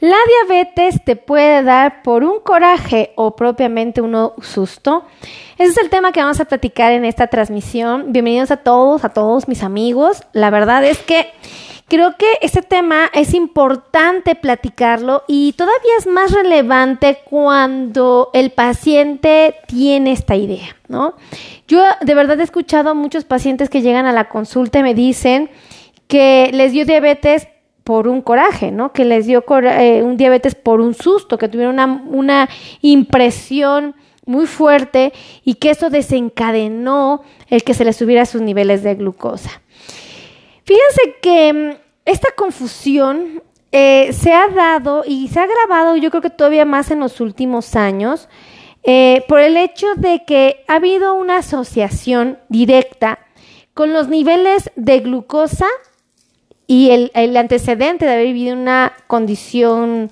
La diabetes te puede dar por un coraje o propiamente un susto. Ese es el tema que vamos a platicar en esta transmisión. Bienvenidos a todos, a todos mis amigos. La verdad es que creo que este tema es importante platicarlo y todavía es más relevante cuando el paciente tiene esta idea, ¿no? Yo de verdad he escuchado a muchos pacientes que llegan a la consulta y me dicen que les dio diabetes por un coraje, ¿no? Que les dio eh, un diabetes por un susto, que tuvieron una, una impresión muy fuerte y que eso desencadenó el que se les subiera sus niveles de glucosa. Fíjense que mm, esta confusión eh, se ha dado y se ha grabado yo creo que todavía más en los últimos años eh, por el hecho de que ha habido una asociación directa con los niveles de glucosa y el, antecedente de haber vivido una condición,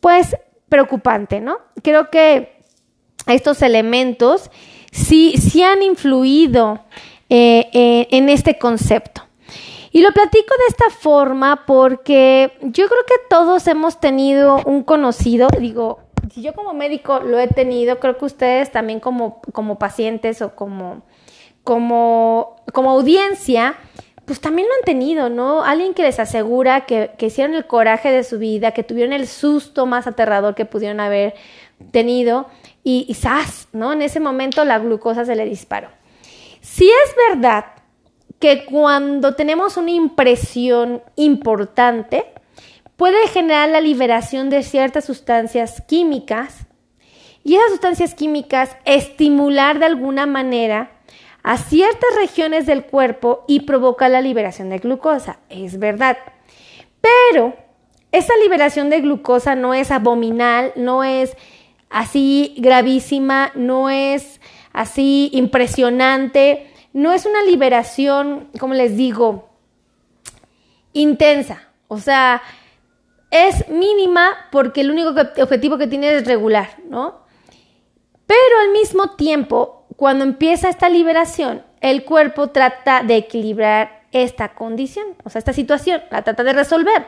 pues, preocupante, ¿no? Creo que estos elementos sí, sí han influido eh, eh, en este concepto. Y lo platico de esta forma porque yo creo que todos hemos tenido un conocido, digo, si yo como médico lo he tenido, creo que ustedes también como, como pacientes o como, como, como audiencia, pues también lo han tenido, ¿no? Alguien que les asegura que, hicieron el coraje de su vida, que tuvieron el susto más aterrador que pudieron haber tenido y, y ¿no? En ese momento la glucosa se le disparó. Si es verdad que cuando tenemos una impresión importante, puede generar la liberación de ciertas sustancias químicas y esas sustancias químicas estimular de alguna manera a ciertas regiones del cuerpo y provoca la liberación de glucosa. Es verdad. Pero esa liberación de glucosa no es abominal, no es así gravísima, no es así impresionante, no es una liberación, como les digo, intensa. O sea, es mínima porque el único objetivo que tiene es regular, ¿no? Pero al mismo tiempo cuando empieza esta liberación, el cuerpo trata de equilibrar esta condición, o sea, esta situación, la trata de resolver.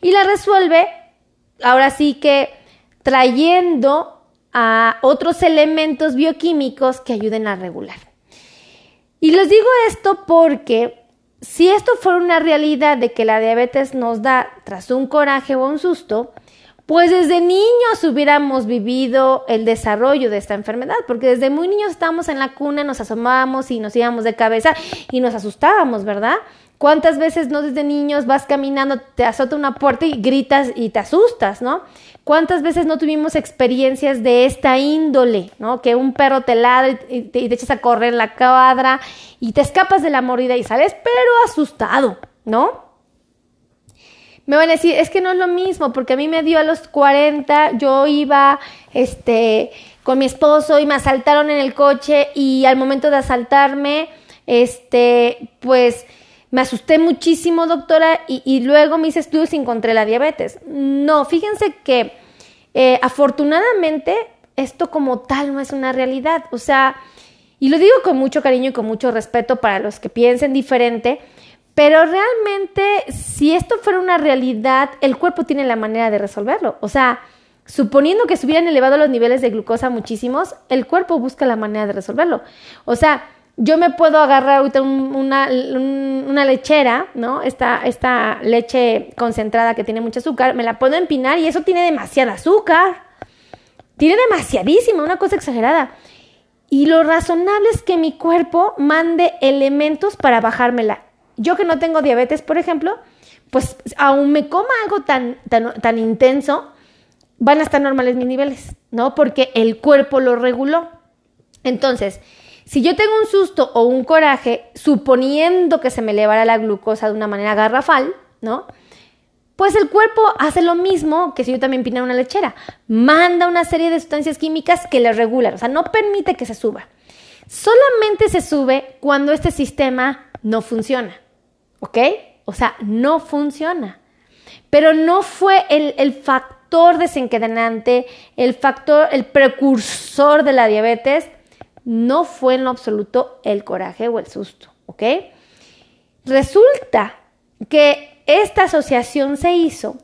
Y la resuelve, ahora sí que trayendo a otros elementos bioquímicos que ayuden a regular. Y les digo esto porque si esto fuera una realidad de que la diabetes nos da tras un coraje o un susto, pues desde niños hubiéramos vivido el desarrollo de esta enfermedad, porque desde muy niños estábamos en la cuna, nos asomábamos y nos íbamos de cabeza y nos asustábamos, ¿verdad? ¿Cuántas veces no desde niños vas caminando, te azota una puerta y gritas y te asustas, ¿no? ¿Cuántas veces no tuvimos experiencias de esta índole, ¿no? Que un perro te ladra y te, echas a correr la cuadra y te escapas de la mordida y sales pero asustado, ¿no? Me van a decir, es que no es lo mismo, porque a mí me dio a los 40, yo iba este, con mi esposo y me asaltaron en el coche y al momento de asaltarme, este, pues me asusté muchísimo, doctora, y, luego me hice estudios y encontré la diabetes. No, fíjense que eh, afortunadamente esto como tal no es una realidad, o sea, y lo digo con mucho cariño y con mucho respeto para los que piensen diferente, pero realmente, si esto fuera una realidad, el cuerpo tiene la manera de resolverlo. O sea, suponiendo que se hubieran elevado los niveles de glucosa muchísimos, el cuerpo busca la manera de resolverlo. O sea, yo me puedo agarrar ahorita una, lechera, ¿no? Esta, esta leche concentrada que tiene mucho azúcar, me la puedo empinar y eso tiene demasiada azúcar. Tiene demasiadísima, una cosa exagerada. Y lo razonable es que mi cuerpo mande elementos para bajármela. Yo que no tengo diabetes, por ejemplo, pues aún me coma algo tan, tan, intenso, van a estar normales mis niveles, ¿no? Porque el cuerpo lo reguló. Entonces, si yo tengo un susto o un coraje, suponiendo que se me elevara la glucosa de una manera garrafal, ¿no? Pues el cuerpo hace lo mismo que si yo también pinara una lechera. Manda una serie de sustancias químicas que le regulan, o sea, no permite que se suba. Solamente se sube cuando este sistema no funciona. ¿Ok? O sea, no funciona. Pero no fue el, factor desencadenante, el factor, el precursor de la diabetes, no fue en lo absoluto el coraje o el susto. ¿Ok? Resulta que esta asociación se hizo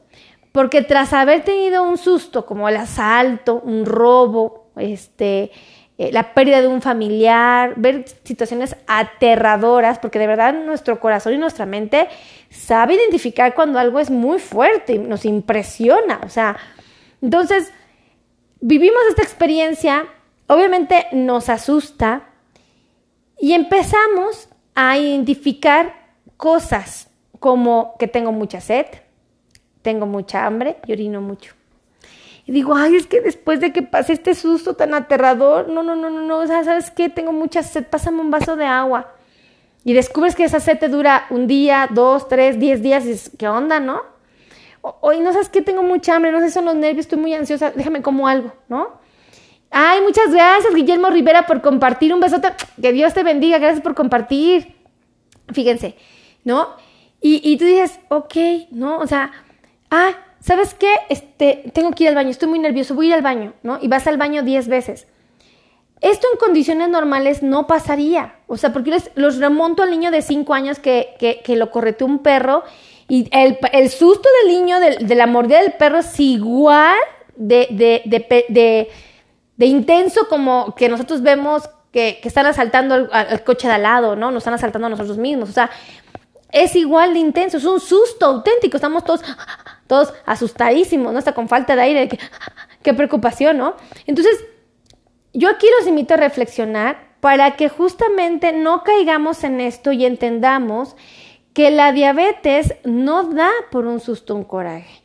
Porque tras haber tenido un susto como el asalto, un robo, este, eh, la pérdida de un familiar, ver situaciones aterradoras, porque de verdad nuestro corazón y nuestra mente sabe identificar cuando algo es muy fuerte y nos impresiona. O sea, entonces vivimos esta experiencia, obviamente nos asusta y empezamos a identificar cosas como que tengo mucha sed, tengo mucha hambre y orino mucho. Digo, ay, es que después de que pase este susto tan aterrador, no, no, no, no, no, ¿sabes qué? Tengo mucha sed, pásame un vaso de agua. Y descubres que esa sed te dura un día, dos, tres, diez días, y dices, ¿qué onda, no? Hoy no sabes qué, tengo mucha hambre, no sé, son los nervios, estoy muy ansiosa, déjame como algo, ¿no? Ay, muchas gracias, Guillermo Rivera, por compartir un besote. Que Dios te bendiga, gracias por compartir. Fíjense, ¿no? Y, y tú dices, ok, ¿no? O sea, ah, ¿sabes qué? Este, tengo que ir al baño, estoy muy nervioso, voy a ir al baño, ¿no? Y vas al baño 10 veces. Esto en condiciones normales no pasaría. O sea, porque los remonto al niño de 5 años que, que, que, lo correteó un perro y el, el susto del niño de, de, la mordida del perro es igual de, de, de, intenso como que nosotros vemos que, que están asaltando al, al, coche de al lado, ¿no? Nos están asaltando a nosotros mismos. O sea, es igual de intenso, es un susto auténtico, estamos todos, todos asustadísimos, ¿no? Hasta con falta de aire, qué preocupación, ¿no? Entonces, yo aquí los invito a reflexionar para que justamente no caigamos en esto y entendamos que la diabetes no da por un susto un coraje.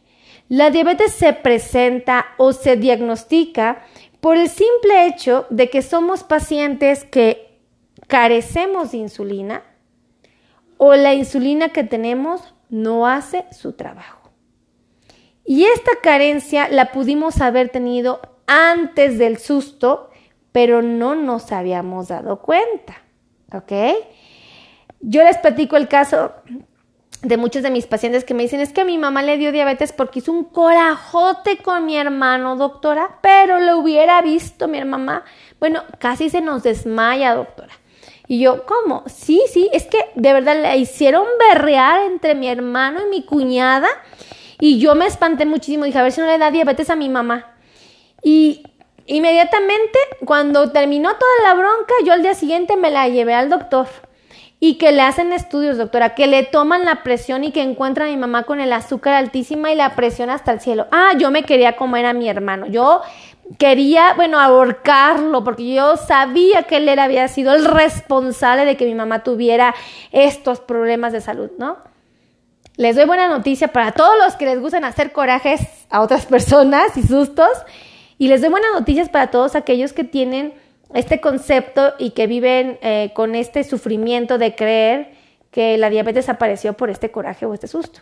La diabetes se presenta o se diagnostica por el simple hecho de que somos pacientes que carecemos de insulina, o la insulina que tenemos no hace su trabajo. Y esta carencia la pudimos haber tenido antes del susto, pero no nos habíamos dado cuenta. ¿Ok? Yo les platico el caso de muchos de mis pacientes que me dicen, es que mi mamá le dio diabetes porque hizo un corajote con mi hermano, doctora, pero lo hubiera visto mi mamá. Bueno, casi se nos desmaya, doctora. Y yo, ¿cómo? Sí, sí, es que de verdad le hicieron berrear entre mi hermano y mi cuñada. Y yo me espanté muchísimo. Dije, a ver si no le da diabetes a mi mamá. Y inmediatamente, cuando terminó toda la bronca, yo al día siguiente me la llevé al doctor. Y que le hacen estudios, doctora, que le toman la presión y que encuentran a mi mamá con el azúcar altísima y la presión hasta el cielo. Ah, yo me quería comer a mi hermano. Yo quería, bueno, ahorcarlo, porque yo sabía que él había sido el responsable de que mi mamá tuviera estos problemas de salud, ¿no? Les doy buena noticia para todos los que les gustan hacer corajes a otras personas y sustos. Y les doy buenas noticias para todos aquellos que tienen este concepto y que viven eh, con este sufrimiento de creer que la diabetes apareció por este coraje o este susto.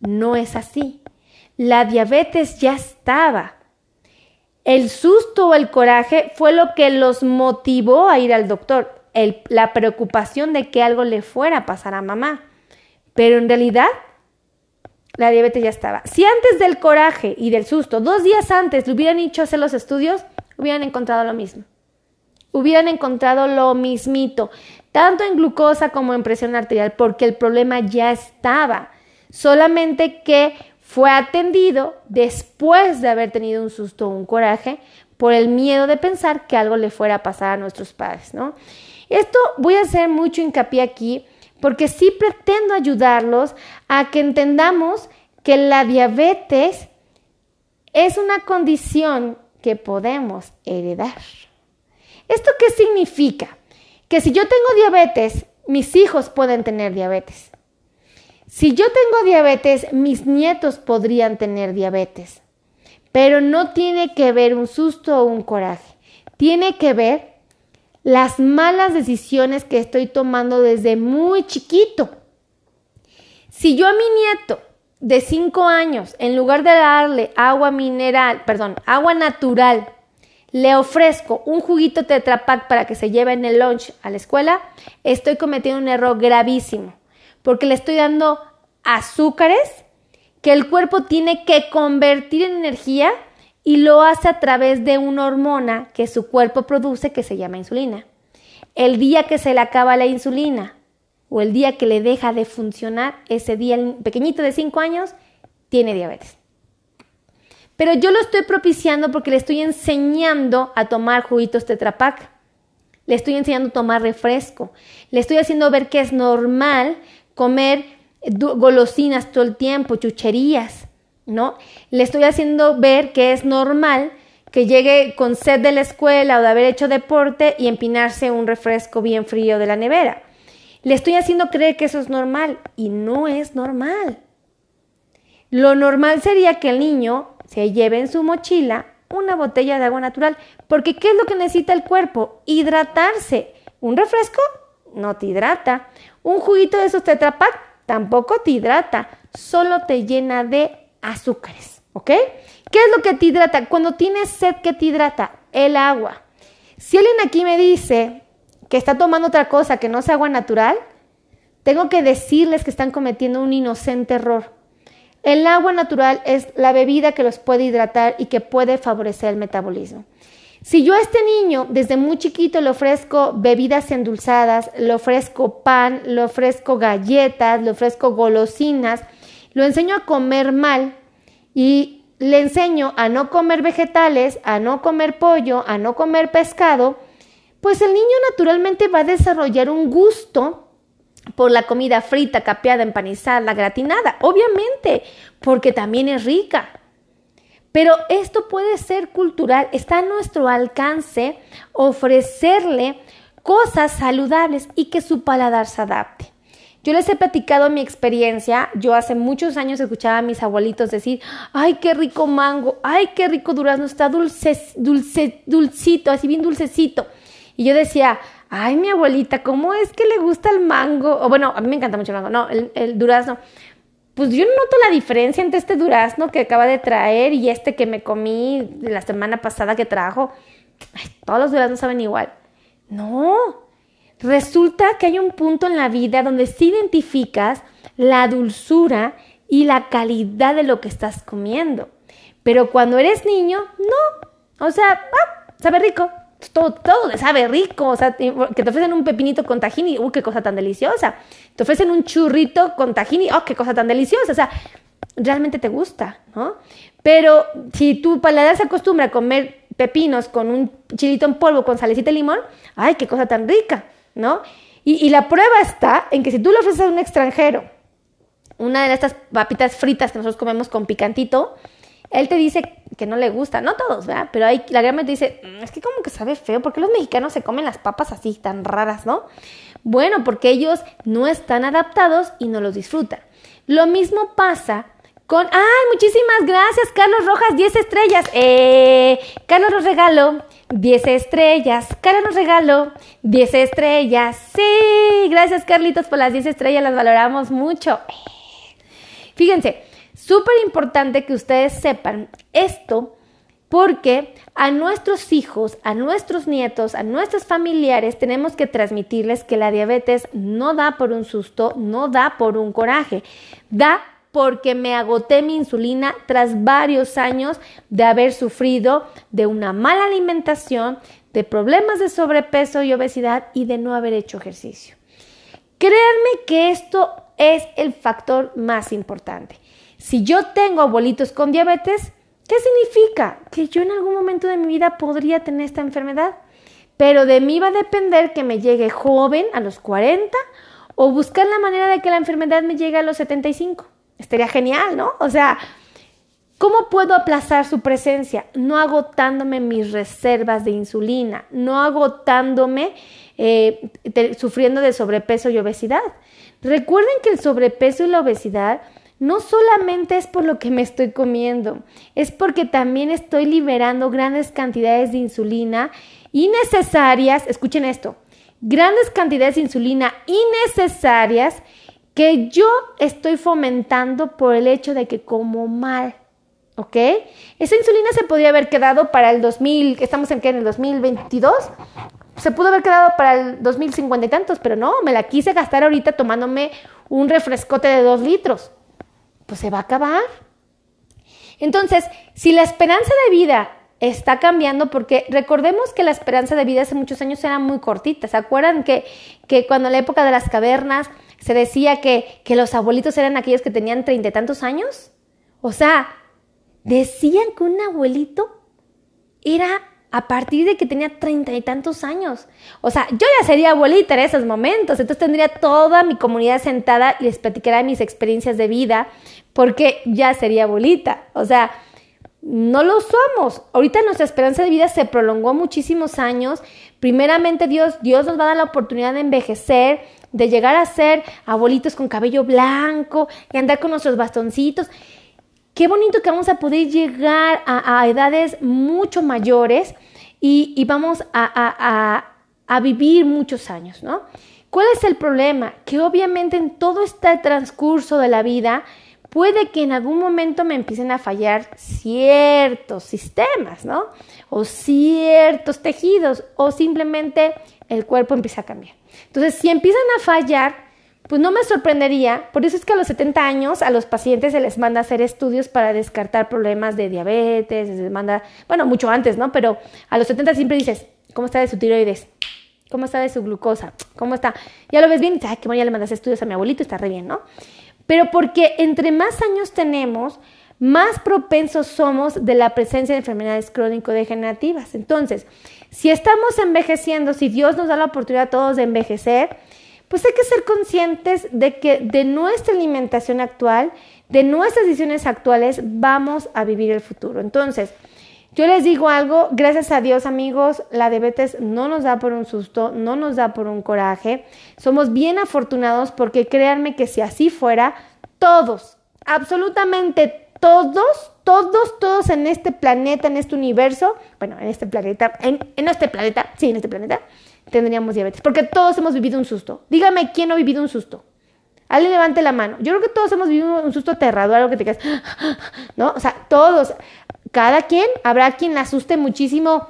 No es así. La diabetes ya estaba el susto o el coraje fue lo que los motivó a ir al doctor, la preocupación de que algo le fuera a pasar a mamá. Pero en realidad la diabetes ya estaba. Si antes del coraje y del susto, dos días antes, le hubieran hecho hacer los estudios, hubieran encontrado lo mismo. Hubieran encontrado lo mismito, tanto en glucosa como en presión arterial, porque el problema ya estaba. Solamente que fue atendido después de haber tenido un susto o un coraje por el miedo de pensar que algo le fuera a pasar a nuestros padres, ¿no? Esto voy a hacer mucho hincapié aquí porque sí pretendo ayudarlos a que entendamos que la diabetes es una condición que podemos heredar. ¿Esto qué significa? Que si yo tengo diabetes, mis hijos pueden tener diabetes. Si yo tengo diabetes, mis nietos podrían tener diabetes. Pero no tiene que ver un susto o un coraje. Tiene que ver las malas decisiones que estoy tomando desde muy chiquito. Si yo a mi nieto de 5 años, en lugar de darle agua mineral, perdón, agua natural, le ofrezco un juguito Tetra Pak para que se lleve en el lunch a la escuela, estoy cometiendo un error gravísimo porque le estoy dando azúcares que el cuerpo tiene que convertir en energía y lo hace a través de una hormona que su cuerpo produce que se llama insulina. El día que se le acaba la insulina o el día que le deja de funcionar, ese día el pequeñito de 5 años tiene diabetes. Pero yo lo estoy propiciando porque le estoy enseñando a tomar juguitos Tetrapac. Le estoy enseñando a tomar refresco. Le estoy haciendo ver que es normal comer golosinas todo el tiempo, chucherías, ¿no? Le estoy haciendo ver que es normal que llegue con sed de la escuela o de haber hecho deporte y empinarse un refresco bien frío de la nevera. Le estoy haciendo creer que eso es normal y no es normal. Lo normal sería que el niño se lleve en su mochila una botella de agua natural, porque ¿qué es lo que necesita el cuerpo? Hidratarse. ¿Un refresco? No te hidrata. ¿Un juguito de esos tetrapac? Tampoco te hidrata, solo te llena de azúcares, ¿ok? ¿Qué es lo que te hidrata? Cuando tienes sed, ¿qué te hidrata? El agua. Si alguien aquí me dice que está tomando otra cosa que no sea agua natural, tengo que decirles que están cometiendo un inocente error. El agua natural es la bebida que los puede hidratar y que puede favorecer el metabolismo. Si yo a este niño desde muy chiquito le ofrezco bebidas endulzadas, le ofrezco pan, le ofrezco galletas, le ofrezco golosinas, lo enseño a comer mal y le enseño a no comer vegetales, a no comer pollo, a no comer pescado, pues el niño naturalmente va a desarrollar un gusto por la comida frita, capeada, empanizada, gratinada, obviamente, porque también es rica. Pero esto puede ser cultural, está a nuestro alcance ofrecerle cosas saludables y que su paladar se adapte. Yo les he platicado mi experiencia. Yo hace muchos años escuchaba a mis abuelitos decir, ay, qué rico mango, ay, qué rico durazno, está dulce, dulce, dulcito, así bien dulcecito. Y yo decía, ay, mi abuelita, ¿cómo es que le gusta el mango? O bueno, a mí me encanta mucho el mango, no, el, durazno. Pues yo noto la diferencia entre este durazno que acaba de traer y este que me comí la semana pasada que trajo. Ay, todos los duraznos saben igual. No, resulta que hay un punto en la vida donde sí identificas la dulzura y la calidad de lo que estás comiendo. Pero cuando eres niño, no. O sea, ah, sabe rico, todo, todo sabe rico, o sea, que te ofrecen un pepinito con tahini, ¡uh, qué cosa tan deliciosa! Te ofrecen un churrito con tahini, ¡oh, qué cosa tan deliciosa! O sea, realmente te gusta, ¿no? Pero si tu paladar se acostumbra a comer pepinos con un chilito en polvo con salecita y limón, ¡ay, qué cosa tan rica! ¿No? Y, la prueba está en que si tú le ofreces a un extranjero una de estas papitas fritas que nosotros comemos con picantito, él te dice que no le gusta, no todos, ¿verdad? Pero hay, la gran mayoría dice, mm, es que como que sabe feo, ¿por qué los mexicanos se comen las papas así tan raras, no? Bueno, porque ellos no están adaptados y no los disfrutan. Lo mismo pasa con, ay, muchísimas gracias, Carlos Rojas, 10 estrellas. Eh, Carlos nos regaló 10 estrellas. Carlos nos regaló 10 estrellas. Sí, gracias Carlitos por las 10 estrellas, las valoramos mucho. Fíjense, Súper importante que ustedes sepan esto porque a nuestros hijos, a nuestros nietos, a nuestros familiares tenemos que transmitirles que la diabetes no da por un susto, no da por un coraje, da porque me agoté mi insulina tras varios años de haber sufrido de una mala alimentación, de problemas de sobrepeso y obesidad y de no haber hecho ejercicio. Créanme que esto es el factor más importante. Si yo tengo abuelitos con diabetes, ¿qué significa? Que yo en algún momento de mi vida podría tener esta enfermedad. Pero de mí va a depender que me llegue joven a los 40 o buscar la manera de que la enfermedad me llegue a los 75. Estaría genial, ¿no? O sea, ¿cómo puedo aplazar su presencia? No agotándome mis reservas de insulina, no agotándome eh, sufriendo de sobrepeso y obesidad. Recuerden que el sobrepeso y la obesidad no solamente es por lo que me estoy comiendo, es porque también estoy liberando grandes cantidades de insulina innecesarias, escuchen esto, grandes cantidades de insulina innecesarias que yo estoy fomentando por el hecho de que como mal. ¿Ok? Esa insulina se podría haber quedado para el 2000, estamos en qué, en el 2022, se pudo haber quedado para el 2050 y tantos, pero no, me la quise gastar ahorita tomándome un refrescote de dos litros pues se va a acabar. Entonces, si la esperanza de vida está cambiando, porque recordemos que la esperanza de vida hace muchos años era muy cortita, ¿se acuerdan que, que cuando la época de las cavernas se decía que, que los abuelitos eran aquellos que tenían treinta y tantos años? O sea, decían que un abuelito era a partir de que tenía treinta y tantos años. O sea, yo ya sería abuelita en esos momentos, entonces tendría toda mi comunidad sentada y les platicaría mis experiencias de vida, porque ya sería abuelita. O sea, no lo somos. Ahorita nuestra esperanza de vida se prolongó muchísimos años. Primeramente Dios, Dios nos va a dar la oportunidad de envejecer, de llegar a ser abuelitos con cabello blanco y andar con nuestros bastoncitos. Qué bonito que vamos a poder llegar a, edades mucho mayores y, vamos a, a, vivir muchos años, ¿no? ¿Cuál es el problema? Que obviamente en todo este transcurso de la vida puede que en algún momento me empiecen a fallar ciertos sistemas, ¿no? O ciertos tejidos, o simplemente el cuerpo empieza a cambiar. Entonces, si empiezan a fallar, pues no me sorprendería, por eso es que a los 70 años a los pacientes se les manda hacer estudios para descartar problemas de diabetes, se les manda, bueno, mucho antes, ¿no? Pero a los 70 siempre dices, ¿cómo está de su tiroides? ¿Cómo está de su glucosa? ¿Cómo está? Ya lo ves bien ay, qué bueno, ya le mandas estudios a mi abuelito, está re bien, ¿no? Pero porque entre más años tenemos, más propensos somos de la presencia de enfermedades crónico-degenerativas. Entonces, si estamos envejeciendo, si Dios nos da la oportunidad a todos de envejecer, pues hay que ser conscientes de que de nuestra alimentación actual, de nuestras decisiones actuales, vamos a vivir el futuro. Entonces, yo les digo algo, gracias a Dios amigos, la diabetes no nos da por un susto, no nos da por un coraje. Somos bien afortunados porque créanme que si así fuera, todos, absolutamente todos, todos, todos en este planeta, en este universo, bueno, en este planeta, en, este planeta, sí, en este planeta, tendríamos diabetes, porque todos hemos vivido un susto. Dígame quién ha vivido un susto. Alguien levante la mano. Yo creo que todos hemos vivido un susto aterrador, algo que te quedas, ¿no? O sea, todos, cada quien, habrá quien le asuste muchísimo,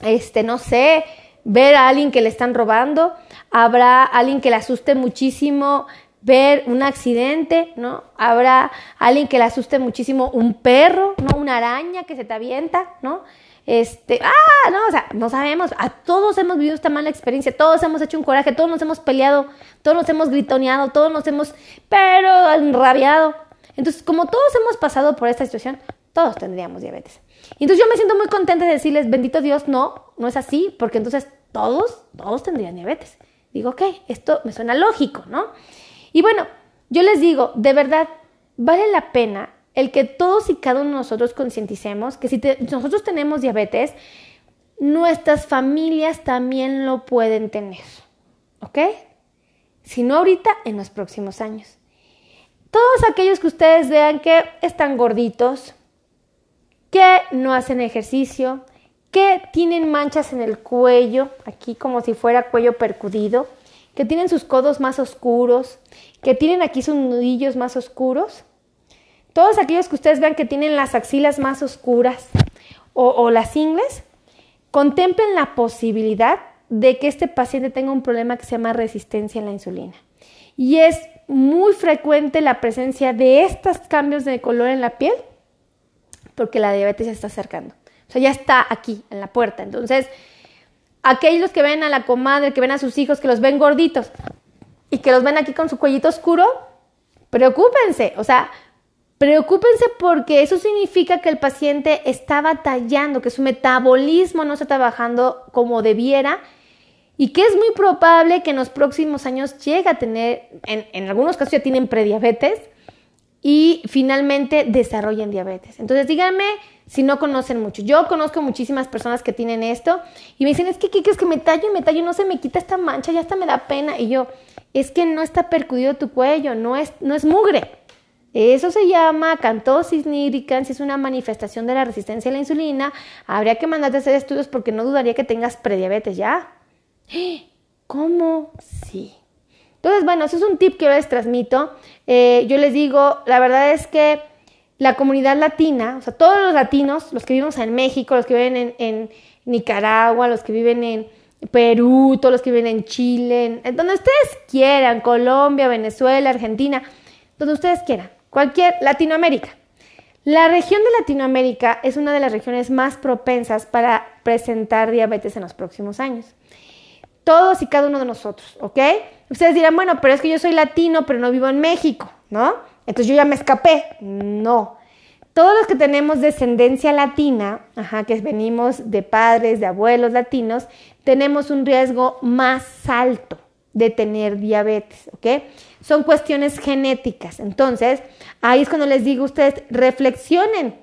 este, no sé, ver a alguien que le están robando, habrá alguien que le asuste muchísimo ver un accidente, ¿no? Habrá alguien que le asuste muchísimo un perro, ¿no? Una araña que se te avienta, ¿no? Este, ah, no, o sea, no sabemos, a todos hemos vivido esta mala experiencia, todos hemos hecho un coraje, todos nos hemos peleado, todos nos hemos gritoneado, todos nos hemos, pero enrabiado. Entonces, como todos hemos pasado por esta situación, todos tendríamos diabetes. Y entonces yo me siento muy contenta de decirles, bendito Dios, no, no es así, porque entonces todos, todos tendrían diabetes. Digo, ok, esto me suena lógico, ¿no? Y bueno, yo les digo, de verdad, vale la pena el que todos y cada uno de nosotros concienticemos que si, nosotros tenemos diabetes, nuestras familias también lo pueden tener. ¿Ok? Si no ahorita, en los próximos años. Todos aquellos que ustedes vean que están gorditos, que no hacen ejercicio, que tienen manchas en el cuello, aquí como si fuera cuello percudido, que tienen sus codos más oscuros, que tienen aquí sus nudillos más oscuros, todos aquellos que ustedes vean que tienen las axilas más oscuras o, las ingles, contemplen la posibilidad de que este paciente tenga un problema que se llama resistencia a la insulina. Y es muy frecuente la presencia de estos cambios de color en la piel porque la diabetes se está acercando. O sea, ya está aquí, en la puerta. Entonces, aquellos que ven a la comadre, que ven a sus hijos, que los ven gorditos y que los ven aquí con su cuellito oscuro, preocúpense. O sea, Preocúpense porque eso significa que el paciente está batallando, que su metabolismo no está trabajando como debiera y que es muy probable que en los próximos años llegue a tener, en, algunos casos ya tienen prediabetes y finalmente desarrollen diabetes. Entonces díganme si no conocen mucho. Yo conozco muchísimas personas que tienen esto y me dicen, es que ¿qué crees que me tallo y me tallo no se me quita esta mancha, ya hasta me da pena. Y yo, es que no está percudido tu cuello, no es, no es mugre. Eso se llama cantosis nigricans, es una manifestación de la resistencia a la insulina. Habría que mandarte a hacer estudios porque no dudaría que tengas prediabetes ya. ¿Cómo? Sí. Entonces, bueno, eso es un tip que yo les transmito. Eh, yo les digo, la verdad es que la comunidad latina, o sea, todos los latinos, los que vivimos en México, los que viven en, Nicaragua, los que viven en Perú, todos los que viven en Chile, en donde ustedes quieran, Colombia, Venezuela, Argentina, donde ustedes quieran Cualquier Latinoamérica. La región de Latinoamérica es una de las regiones más propensas para presentar diabetes en los próximos años. Todos y cada uno de nosotros, ¿ok? Ustedes dirán, bueno, pero es que yo soy latino, pero no vivo en México, ¿no? Entonces yo ya me escapé. No. todos los que tenemos descendencia latina, que venimos de padres, de abuelos latinos, tenemos un riesgo más alto de tener diabetes, ¿ok? Son cuestiones genéticas. Entonces, ahí es cuando les digo a ustedes, reflexionen,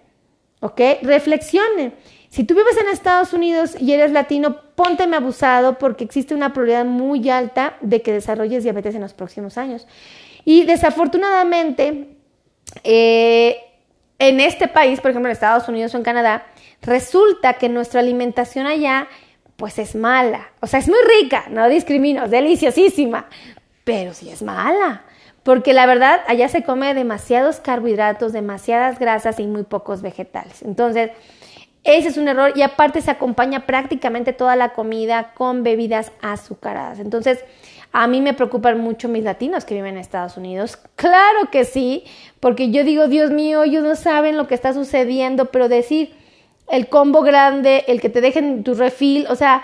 ¿ok? Reflexionen. Si tú vives en Estados Unidos y eres latino, pónteme abusado porque existe una probabilidad muy alta de que desarrolles diabetes en los próximos años. Y desafortunadamente, eh, en este país, por ejemplo en Estados Unidos o en Canadá, resulta que nuestra alimentación allá pues es mala. O sea, es muy rica, no discrimino, es deliciosísima, pero sí es mala. Porque la verdad, allá se come demasiados carbohidratos, demasiadas grasas y muy pocos vegetales. Entonces, ese es un error y aparte se acompaña prácticamente toda la comida con bebidas azucaradas. Entonces, a mí me preocupan mucho mis latinos que viven en Estados Unidos. Claro que sí, porque yo digo, Dios mío, ellos no saben lo que está sucediendo, pero decir el combo grande, el que te dejen tu refil, o sea,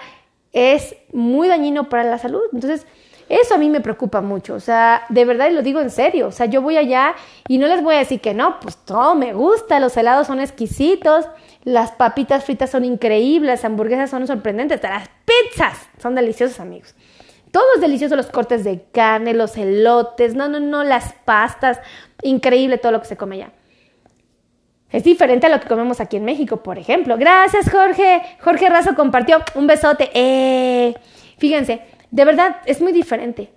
es muy dañino para la salud. Entonces, eso a mí me preocupa mucho, o sea, de verdad y lo digo en serio, o sea, yo voy allá y no les voy a decir que no, pues todo me gusta, los helados son exquisitos, las papitas fritas son increíbles, las hamburguesas son sorprendentes, las pizzas son deliciosas, amigos. Todo es delicioso, los cortes de carne, los elotes, no, no, no, las pastas, increíble todo lo que se come allá. Es diferente a lo que comemos aquí en México, por ejemplo. Gracias, Jorge. Jorge Razo compartió un besote. Eh, fíjense, de verdad, es muy diferente.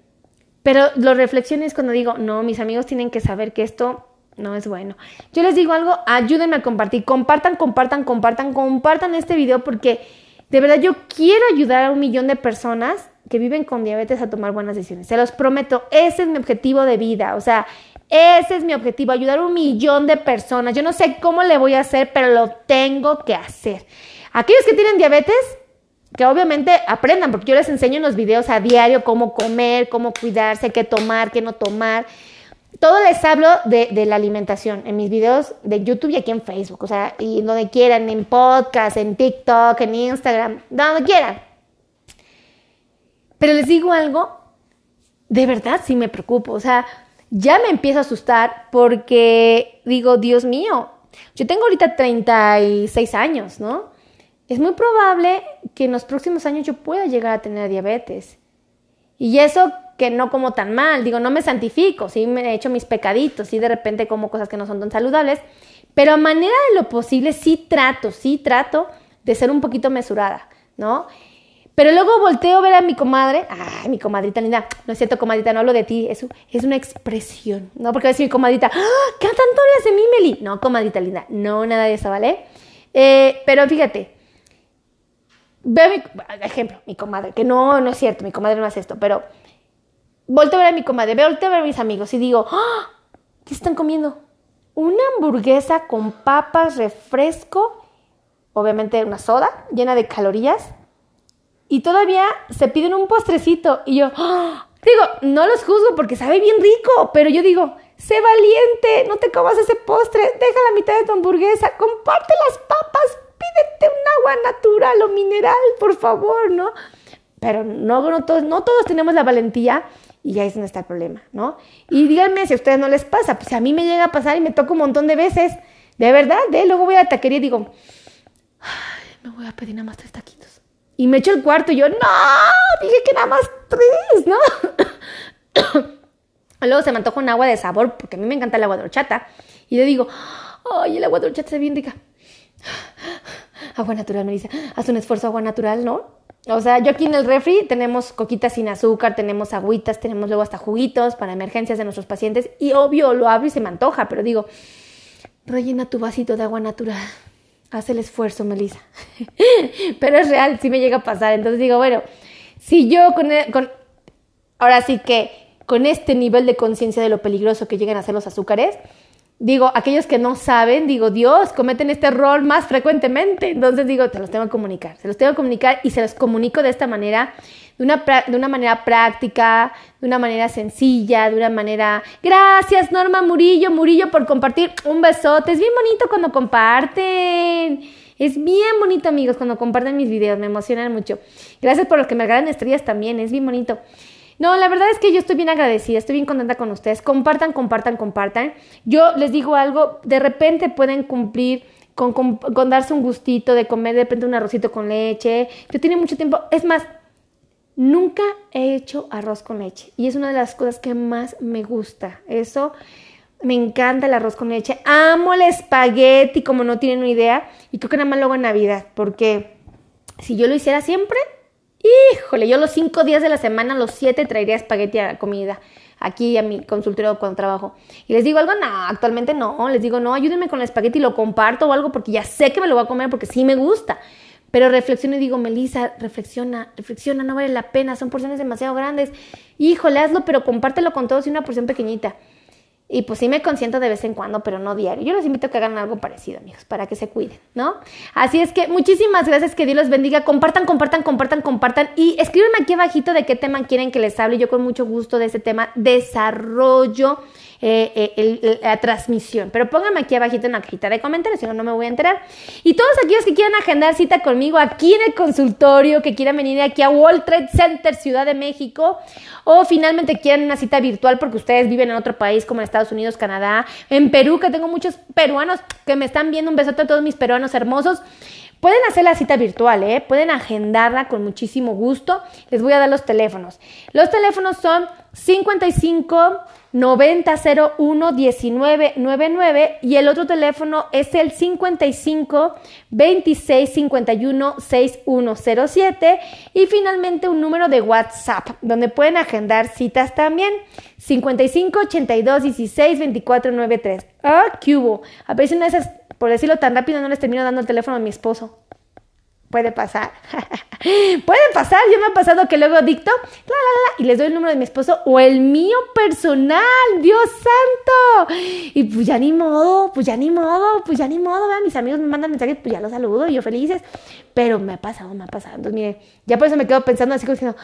Pero lo reflexiones cuando digo, no, mis amigos tienen que saber que esto no es bueno. Yo les digo algo, ayúdenme a compartir. Compartan, compartan, compartan, compartan este video porque de verdad yo quiero ayudar a un millón de personas que viven con diabetes a tomar buenas decisiones. Se los prometo, ese es mi objetivo de vida. O sea, ese es mi objetivo, ayudar a un millón de personas. Yo no sé cómo le voy a hacer, pero lo tengo que hacer. Aquellos que tienen diabetes, que obviamente aprendan, porque yo les enseño en los videos a diario cómo comer, cómo cuidarse, qué tomar, qué no tomar. Todo les hablo de, la alimentación en mis videos de YouTube y aquí en Facebook, o sea, y donde quieran, en podcast, en TikTok, en Instagram, donde quieran. Pero les digo algo, de verdad sí me preocupo, o sea, ya me empiezo a asustar porque digo, Dios mío, yo tengo ahorita 36 años, ¿no? Es muy probable que en los próximos años yo pueda llegar a tener diabetes. Y eso que no como tan mal, digo, no me santifico, sí me he hecho mis pecaditos, sí de repente como cosas que no son tan saludables, pero a manera de lo posible sí trato, sí trato de ser un poquito mesurada, ¿no? Pero luego volteo a ver a mi comadre, ay, mi comadrita linda, no es cierto, comadrita, no hablo de ti, es, es una expresión, ¿no? Porque a decir mi comadrita, ¡Ah! ¿qué tanto hablas de mí, Meli? No, comadrita linda, no, nada de eso, ¿vale? Eh, pero fíjate, veo mi, ejemplo, mi comadre, que no, no es cierto, mi comadre no hace esto, pero volteo a ver a mi comadre, volteo a ver a mis amigos y digo, ¡Ah! ¿qué están comiendo? Una hamburguesa con papas, refresco, obviamente una soda llena de calorías, y todavía se piden un postrecito. Y yo, ¡Ah! digo, no los juzgo porque sabe bien rico, pero yo digo, sé valiente, no te comas ese postre, deja la mitad de tu hamburguesa, comparte las papas, pídete un agua natural o mineral, por favor, ¿no? Pero no, no, todos, no todos tenemos la valentía y ahí es donde está el problema, ¿no? Y díganme si a ustedes no les pasa, pues a mí me llega a pasar y me toca un montón de veces, de verdad, ¿eh? Luego voy a la taquería y digo, Ay, me voy a pedir nada más tres taquitos. Y me echo el cuarto y yo, no, dije que nada más tres, ¿no? Luego se me antoja un agua de sabor, porque a mí me encanta el agua de horchata. Y yo digo, ay, el agua de horchata está bien rica agua natural, me dice, haz un esfuerzo agua natural, ¿no? O sea, yo aquí en el refri tenemos coquitas sin azúcar, tenemos agüitas, tenemos luego hasta juguitos para emergencias de nuestros pacientes y obvio lo abro y se me antoja, pero digo, rellena tu vasito de agua natural. Haz el esfuerzo, Melissa. pero es real, sí me llega a pasar. Entonces digo, bueno, si yo con, con ahora sí que con este nivel de conciencia de lo peligroso que llegan a ser los azúcares, digo, aquellos que no saben, digo, Dios, cometen este error más frecuentemente. Entonces digo, te los tengo que comunicar, se los tengo que comunicar y se los comunico de esta manera, de una, de una manera práctica, de una manera sencilla, de una manera... Gracias, Norma Murillo, Murillo, por compartir un besote. Es bien bonito cuando comparten. Es bien bonito, amigos, cuando comparten mis videos, me emocionan mucho. Gracias por los que me regalan estrellas también, es bien bonito. No, la verdad es que yo estoy bien agradecida, estoy bien contenta con ustedes. Compartan, compartan, compartan. Yo les digo algo, de repente pueden cumplir con, con, darse un gustito de comer de repente un arrocito con leche. Yo tenía mucho tiempo, es más, nunca he hecho arroz con leche y es una de las cosas que más me gusta. Eso me encanta el arroz con leche. Amo el espagueti, como no tienen una idea. Y creo que nada más lo hago en Navidad, porque si yo lo hiciera siempre, híjole, yo los cinco días de la semana, los siete traería espagueti a comida aquí a mi consultorio cuando trabajo. Y les digo algo, no, actualmente no. Les digo, no, ayúdenme con el espagueti y lo comparto o algo porque ya sé que me lo voy a comer porque sí me gusta. Pero reflexiono y digo, Melissa, reflexiona, reflexiona, no vale la pena, son porciones demasiado grandes. Híjole, hazlo, pero compártelo con todos y una porción pequeñita. Y pues sí me consiento de vez en cuando, pero no diario. Yo les invito a que hagan algo parecido, amigos, para que se cuiden, ¿no? Así es que muchísimas gracias, que Dios los bendiga. Compartan, compartan, compartan, compartan. Y escríbanme aquí abajito de qué tema quieren que les hable. Yo con mucho gusto de ese tema, desarrollo eh, eh, la transmisión. Pero pónganme aquí abajito en la cajita de comentarios, si no, no me voy a enterar. Y todos aquellos que quieran agendar cita conmigo aquí en el consultorio, que quieran venir aquí a World Trade Center, Ciudad de México, o finalmente quieran una cita virtual porque ustedes viven en otro país como en Estados Unidos, Canadá, en Perú, que tengo muchos peruanos que me están viendo. Un besote a todos mis peruanos hermosos. Pueden hacer la cita virtual, ¿eh? pueden agendarla con muchísimo gusto. Les voy a dar los teléfonos. Los teléfonos son 55 9001 1999 y el otro teléfono es el 55 26 51 6107 y finalmente un número de WhatsApp donde pueden agendar citas también 55 82 16 24 93. Ah, ¿qué hubo? A ver si de esas, por decirlo tan rápido, no les termino dando el teléfono a mi esposo. Puede pasar. Puede pasar. Yo me ha pasado que luego dicto y les doy el número de mi esposo o el mío personal. Dios santo. Y pues ya ni modo, pues ya ni modo, pues ya ni modo. Vean, mis amigos me mandan mensajes, pues ya los saludo y yo felices. Pero me ha pasado, me ha pasado. Entonces, mire, ya por eso me quedo pensando así como diciendo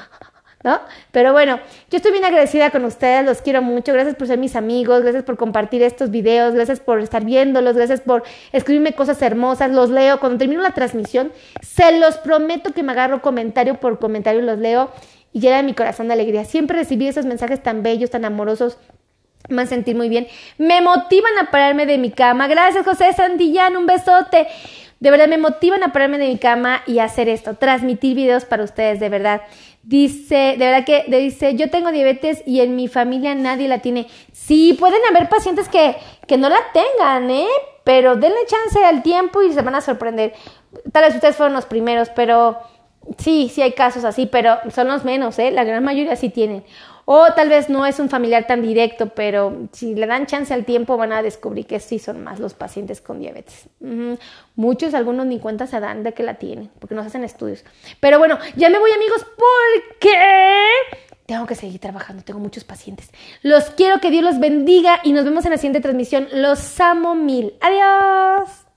¿no? Pero bueno, yo estoy bien agradecida con ustedes, los quiero mucho, gracias por ser mis amigos, gracias por compartir estos videos, gracias por estar viéndolos, gracias por escribirme cosas hermosas, los leo, cuando termino la transmisión, se los prometo que me agarro comentario por comentario, los leo y llena mi corazón de alegría. Siempre recibir esos mensajes tan bellos, tan amorosos, me hacen sentir muy bien, me motivan a pararme de mi cama. Gracias José Santillán, un besote. De verdad me motivan a pararme de mi cama y hacer esto, transmitir videos para ustedes, de verdad. Dice, de verdad que dice, yo tengo diabetes y en mi familia nadie la tiene. Sí, pueden haber pacientes que, que no la tengan, ¿eh? Pero denle chance al tiempo y se van a sorprender. Tal vez ustedes fueron los primeros, pero sí, sí hay casos así, pero son los menos, ¿eh? La gran mayoría sí tienen. O tal vez no es un familiar tan directo, pero si le dan chance al tiempo van a descubrir que sí son más los pacientes con diabetes. Muchos, algunos ni cuenta se dan de que la tienen, porque nos hacen estudios. Pero bueno, ya me voy amigos porque tengo que seguir trabajando, tengo muchos pacientes. Los quiero, que Dios los bendiga y nos vemos en la siguiente transmisión. Los amo mil. Adiós.